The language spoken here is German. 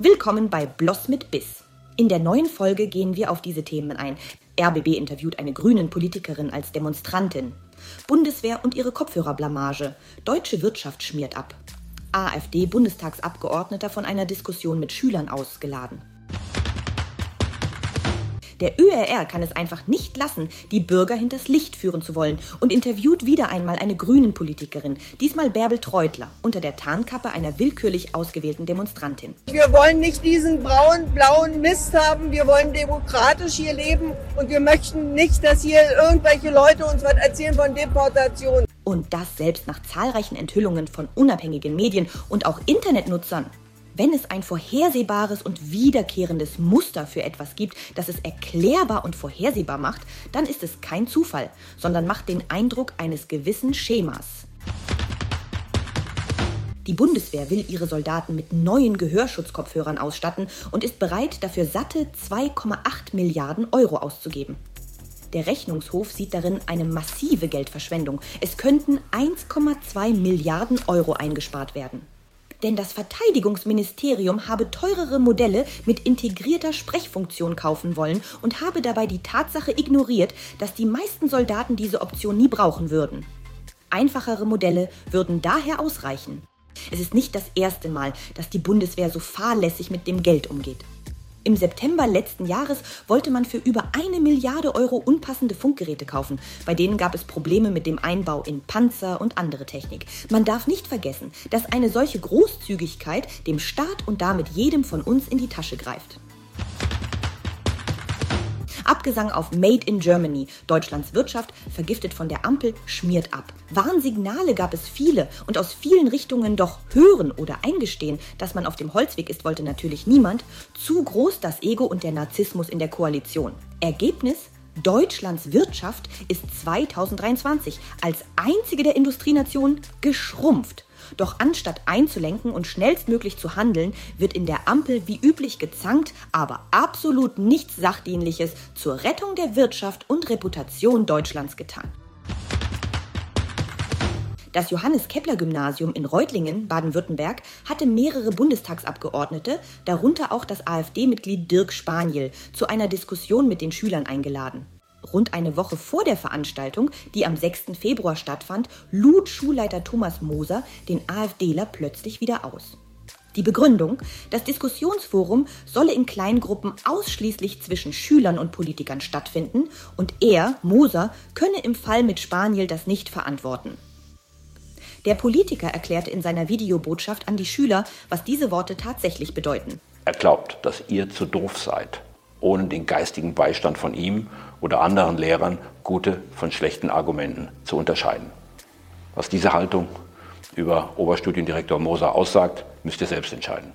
Willkommen bei Bloss mit Biss. In der neuen Folge gehen wir auf diese Themen ein. RBB interviewt eine grünen Politikerin als Demonstrantin. Bundeswehr und ihre Kopfhörerblamage. Deutsche Wirtschaft schmiert ab. AfD-Bundestagsabgeordneter von einer Diskussion mit Schülern ausgeladen. Der ÖRR kann es einfach nicht lassen, die Bürger hinters Licht führen zu wollen und interviewt wieder einmal eine Grünen-Politikerin, diesmal Bärbel Treutler, unter der Tarnkappe einer willkürlich ausgewählten Demonstrantin. Wir wollen nicht diesen blauen, blauen Mist haben. Wir wollen demokratisch hier leben und wir möchten nicht, dass hier irgendwelche Leute uns was erzählen von Deportation. Und das selbst nach zahlreichen Enthüllungen von unabhängigen Medien und auch Internetnutzern. Wenn es ein vorhersehbares und wiederkehrendes Muster für etwas gibt, das es erklärbar und vorhersehbar macht, dann ist es kein Zufall, sondern macht den Eindruck eines gewissen Schemas. Die Bundeswehr will ihre Soldaten mit neuen Gehörschutzkopfhörern ausstatten und ist bereit, dafür satte 2,8 Milliarden Euro auszugeben. Der Rechnungshof sieht darin eine massive Geldverschwendung. Es könnten 1,2 Milliarden Euro eingespart werden denn das Verteidigungsministerium habe teurere Modelle mit integrierter Sprechfunktion kaufen wollen und habe dabei die Tatsache ignoriert, dass die meisten Soldaten diese Option nie brauchen würden. Einfachere Modelle würden daher ausreichen. Es ist nicht das erste Mal, dass die Bundeswehr so fahrlässig mit dem Geld umgeht. Im September letzten Jahres wollte man für über eine Milliarde Euro unpassende Funkgeräte kaufen. Bei denen gab es Probleme mit dem Einbau in Panzer und andere Technik. Man darf nicht vergessen, dass eine solche Großzügigkeit dem Staat und damit jedem von uns in die Tasche greift. Abgesang auf Made in Germany. Deutschlands Wirtschaft, vergiftet von der Ampel, schmiert ab. Warnsignale gab es viele und aus vielen Richtungen doch hören oder eingestehen, dass man auf dem Holzweg ist, wollte natürlich niemand. Zu groß das Ego und der Narzissmus in der Koalition. Ergebnis? Deutschlands Wirtschaft ist 2023 als einzige der Industrienationen geschrumpft. Doch anstatt einzulenken und schnellstmöglich zu handeln, wird in der Ampel wie üblich gezankt, aber absolut nichts Sachdienliches zur Rettung der Wirtschaft und Reputation Deutschlands getan. Das Johannes Kepler Gymnasium in Reutlingen, Baden-Württemberg, hatte mehrere Bundestagsabgeordnete, darunter auch das AfD-Mitglied Dirk Spaniel, zu einer Diskussion mit den Schülern eingeladen. Rund eine Woche vor der Veranstaltung, die am 6. Februar stattfand, lud Schulleiter Thomas Moser den AfDler plötzlich wieder aus. Die Begründung, das Diskussionsforum solle in Kleingruppen ausschließlich zwischen Schülern und Politikern stattfinden und er, Moser, könne im Fall mit Spaniel das nicht verantworten. Der Politiker erklärte in seiner Videobotschaft an die Schüler, was diese Worte tatsächlich bedeuten. Er glaubt, dass ihr zu doof seid, ohne den geistigen Beistand von ihm oder anderen Lehrern gute von schlechten Argumenten zu unterscheiden. Was diese Haltung über Oberstudiendirektor Moser aussagt, müsst ihr selbst entscheiden.